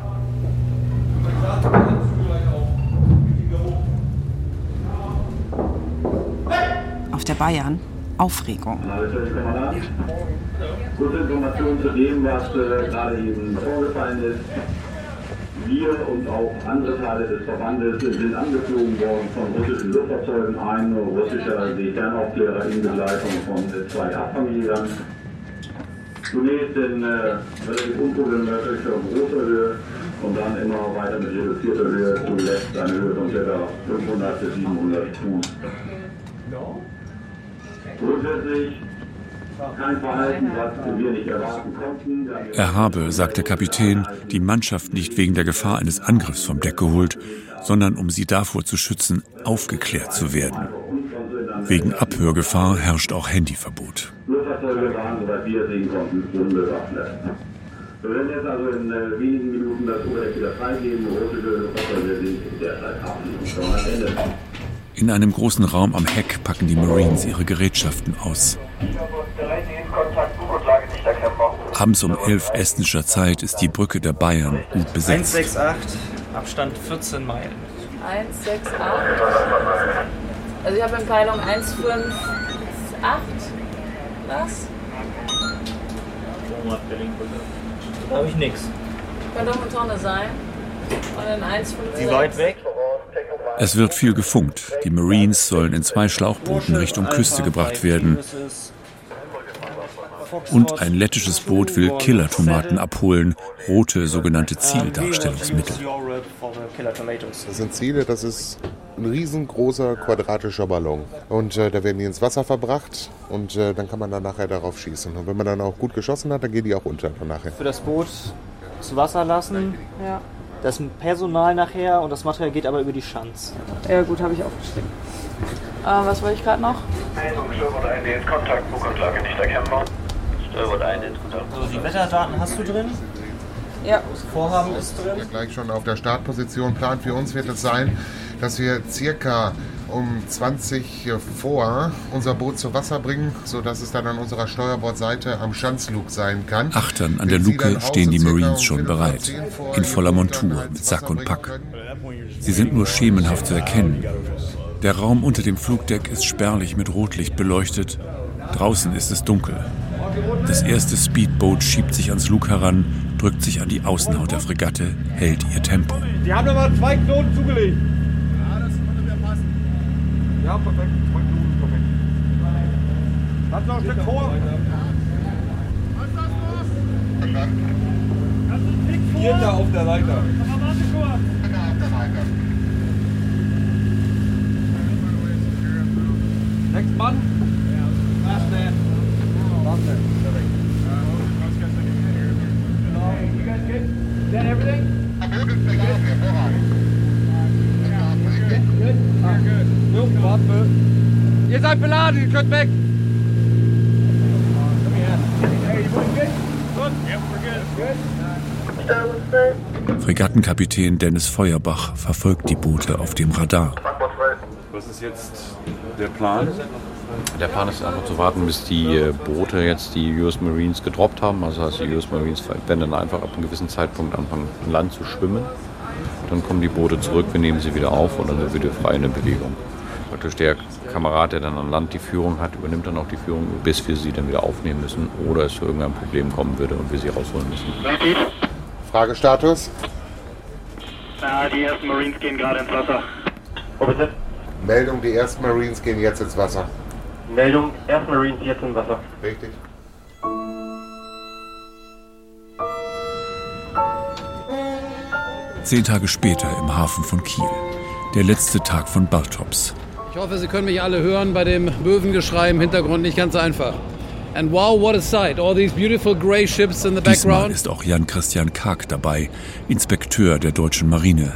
Auf der Bayern Aufregung. Gute Informationen zu dem, was äh, gerade eben vorgefallen ist. Wir und auch andere Teile des Verbandes sind angeflogen worden von russischen Luftfahrzeugen. Ein russischer Seefernaufklärer in Begleitung von zwei Abfangjägern. Zunächst in äh, relativ unproblematischen großer Höhe und dann immer weiter mit reduzierter Höhe, zuletzt eine Höhe von ca. 500 bis 700 Fuß. Grundsätzlich kein Verhalten, was wir nicht erwarten konnten. Er habe, sagt der Kapitän, die Mannschaft nicht wegen der Gefahr eines Angriffs vom Deck geholt, sondern um sie davor zu schützen, aufgeklärt zu werden. Wegen Abhörgefahr herrscht auch Handyverbot. Flugzeuge waren, soweit wir sehen konnten, unbewaffnet. Wir werden jetzt also in äh, wenigen Minuten das Oberdeck wieder freigeben. Russische Fahrzeuge sind derzeit abfliegen. In einem großen Raum am Heck packen die Marines ihre Gerätschaften aus. Abends um 11 estnischer Zeit ist die Brücke der Bayern gut besetzt. 168, Abstand 14 Meilen. 168. Also ich habe in Peilung 158. Was? Da habe ich nichts. Könnte auch eine Tonne sein. Und in 156. Wie weit weg? Es wird viel gefunkt. Die Marines sollen in zwei Schlauchbooten Richtung Küste gebracht werden. Und ein lettisches Boot will Killertomaten abholen, rote sogenannte Zieldarstellungsmittel. Das sind Ziele, das ist ein riesengroßer quadratischer Ballon. Und äh, da werden die ins Wasser verbracht und äh, dann kann man dann nachher darauf schießen. Und wenn man dann auch gut geschossen hat, dann gehen die auch unter dann nachher. Für das Boot zu Wasser lassen. Ja. Das Personal nachher und das Material geht aber über die Schanz. Ja gut, habe ich aufgeschrieben. Äh, was wollte ich gerade noch? Steuerbord 1 in Kontakt, Buganlage nicht erkennbar. Steuerbord 1 in Kontakt. Also die Wetterdaten hast du drin? Ja. Das Vorhaben ist drin. Gleich schon auf der Startposition. Plan für uns wird es sein, dass wir circa um 20 vor unser Boot zu Wasser bringen, sodass es dann an unserer Steuerbordseite am Schanzlug sein kann. Achtern an der Luke stehen die Marines schon bereit, in voller Montur, mit Sack und Pack. Sie sind nur schemenhaft zu erkennen. Der Raum unter dem Flugdeck ist spärlich mit Rotlicht beleuchtet. Draußen ist es dunkel. Das erste Speedboot schiebt sich ans Lug heran, drückt sich an die Außenhaut der Fregatte, hält ihr Tempo. Die haben nochmal zwei Knoten zugelegt. Ja, das würde mir passen. Ja, perfekt. Zwei Knoten, perfekt. Hat noch ein Stück vor. Was ist das los? Vierter auf der Leiter. Aber warte kurz. Vierter auf der Leiter. Next Mann. Ja, last man. Man. Perfect. You guys good? Is that everything? Ihr seid beladen, ihr könnt weg. Fregattenkapitän Dennis Feuerbach verfolgt die Boote auf dem Radar. Was ist jetzt der Plan? Der Plan ist einfach zu warten, bis die äh, Boote jetzt die US Marines gedroppt haben. Also das heißt, die US Marines werden dann einfach ab einem gewissen Zeitpunkt anfangen, an Land zu schwimmen. Dann kommen die Boote zurück, wir nehmen sie wieder auf und dann sind wir wieder frei in der Bewegung. Praktisch der Kamerad, der dann an Land die Führung hat, übernimmt dann auch die Führung, bis wir sie dann wieder aufnehmen müssen oder es zu irgendeinem Problem kommen würde und wir sie rausholen müssen. Fragestatus? Na, die ersten Marines gehen gerade ins Wasser. Bitte? Meldung, die ersten Marines gehen jetzt ins Wasser. Meldung, ersten Marines jetzt im Wasser. Richtig. Zehn Tage später im Hafen von Kiel. Der letzte Tag von Baltops. Ich hoffe, Sie können mich alle hören bei dem Möwengeschrei im Hintergrund. Nicht ganz einfach. And wow, what a sight. All these beautiful grey ships in the Diesmal background. ist auch Jan-Christian Karg dabei, Inspekteur der deutschen Marine.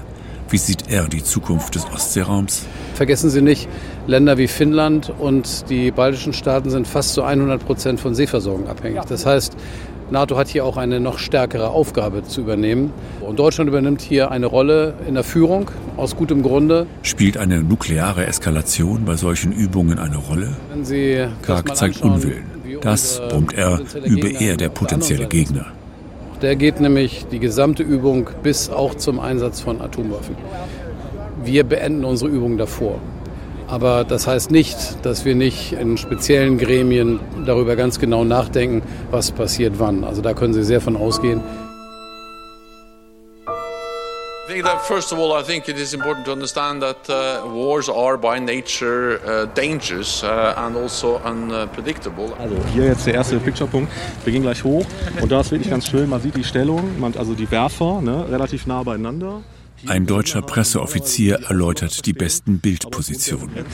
Wie sieht er die Zukunft des Ostseeraums? Vergessen Sie nicht, Länder wie Finnland und die baltischen Staaten sind fast zu 100 Prozent von Seeversorgung abhängig. Das heißt, NATO hat hier auch eine noch stärkere Aufgabe zu übernehmen. Und Deutschland übernimmt hier eine Rolle in der Führung, aus gutem Grunde. Spielt eine nukleare Eskalation bei solchen Übungen eine Rolle? Wenn Sie Karg zeigt Unwillen. Das, brummt er, übe er der potenzielle Gegner. Der geht nämlich die gesamte Übung bis auch zum Einsatz von Atomwaffen. Wir beenden unsere Übung davor. Aber das heißt nicht, dass wir nicht in speziellen Gremien darüber ganz genau nachdenken, was passiert wann. Also da können Sie sehr von ausgehen. I think that first of all, I think it is important to understand that uh, wars are by nature uh, dangerous uh, and also unpredictable. Also hier jetzt der erste Picture-Punkt. Wir gehen gleich hoch und da ist wirklich ganz schön. Man sieht die Stellung, man, also die Werfer, ne, relativ nah beieinander. Ein deutscher Presseoffizier erläutert die besten Bildpositionen.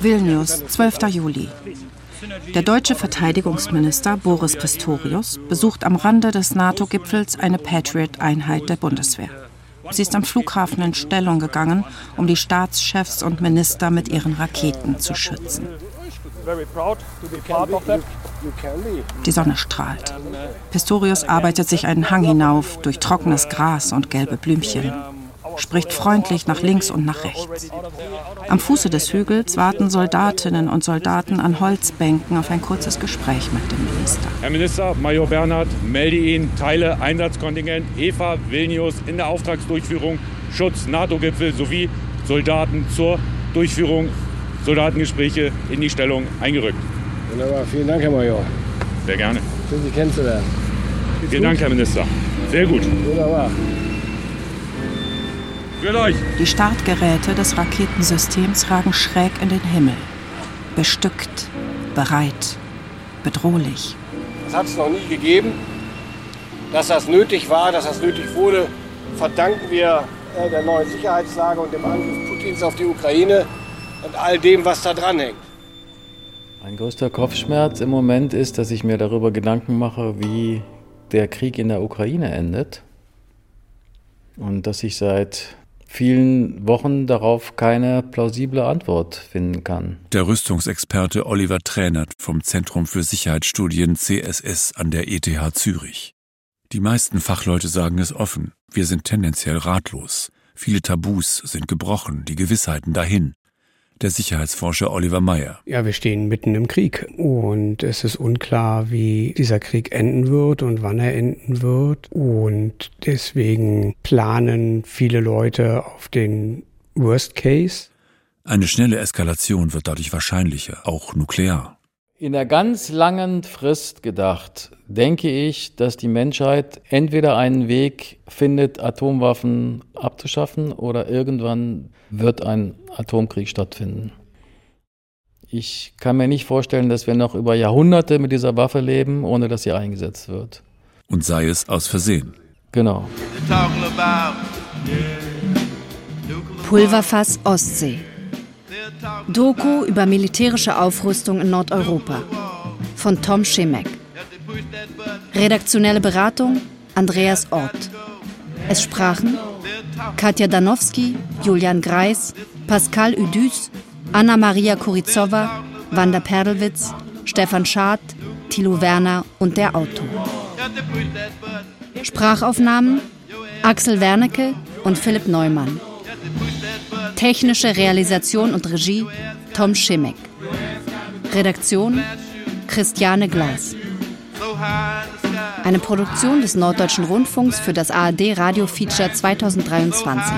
Vilnius, 12. Juli. Der deutsche Verteidigungsminister Boris Pistorius besucht am Rande des NATO-Gipfels eine Patriot-Einheit der Bundeswehr. Sie ist am Flughafen in Stellung gegangen, um die Staatschefs und Minister mit ihren Raketen zu schützen. Die Sonne strahlt. Pistorius arbeitet sich einen Hang hinauf durch trockenes Gras und gelbe Blümchen spricht freundlich nach links und nach rechts. Am Fuße des Hügels warten Soldatinnen und Soldaten an Holzbänken auf ein kurzes Gespräch mit dem Minister. Herr Minister, Major Bernhard, melde Ihnen Teile Einsatzkontingent EVA Vilnius in der Auftragsdurchführung, Schutz NATO-Gipfel sowie Soldaten zur Durchführung Soldatengespräche in die Stellung eingerückt. Wunderbar, vielen Dank, Herr Major. Sehr gerne. Schön, Sie kennenzulernen. Vielen Dank, Herr Minister. Sehr gut. Wunderbar. Die Startgeräte des Raketensystems ragen schräg in den Himmel. Bestückt, bereit, bedrohlich. Das hat es noch nie gegeben. Dass das nötig war, dass das nötig wurde, verdanken wir äh, der neuen Sicherheitslage und dem Angriff Putins auf die Ukraine und all dem, was da dran hängt. Mein größter Kopfschmerz im Moment ist, dass ich mir darüber Gedanken mache, wie der Krieg in der Ukraine endet. Und dass ich seit vielen Wochen darauf keine plausible Antwort finden kann. Der Rüstungsexperte Oliver Tränert vom Zentrum für Sicherheitsstudien CSS an der ETH Zürich. Die meisten Fachleute sagen es offen, wir sind tendenziell ratlos. Viele Tabus sind gebrochen, die Gewissheiten dahin der Sicherheitsforscher Oliver Meyer. Ja, wir stehen mitten im Krieg und es ist unklar, wie dieser Krieg enden wird und wann er enden wird. Und deswegen planen viele Leute auf den Worst Case. Eine schnelle Eskalation wird dadurch wahrscheinlicher, auch nuklear. In der ganz langen Frist gedacht, denke ich, dass die Menschheit entweder einen Weg findet, Atomwaffen abzuschaffen oder irgendwann wird ein Atomkrieg stattfinden. Ich kann mir nicht vorstellen, dass wir noch über Jahrhunderte mit dieser Waffe leben, ohne dass sie eingesetzt wird. Und sei es aus Versehen. Genau. Pulverfass Ostsee. Doku über militärische Aufrüstung in Nordeuropa von Tom Schemek. Redaktionelle Beratung Andreas Ort. Es sprachen Katja Danowski, Julian Greis, Pascal Udüs, Anna-Maria Kurizowa, Wanda Perlwitz, Stefan Schad, Thilo Werner und der Autor. Sprachaufnahmen Axel Wernecke und Philipp Neumann. Technische Realisation und Regie Tom Schimek. Redaktion Christiane Glas. Eine Produktion des Norddeutschen Rundfunks für das ARD Radio Feature 2023.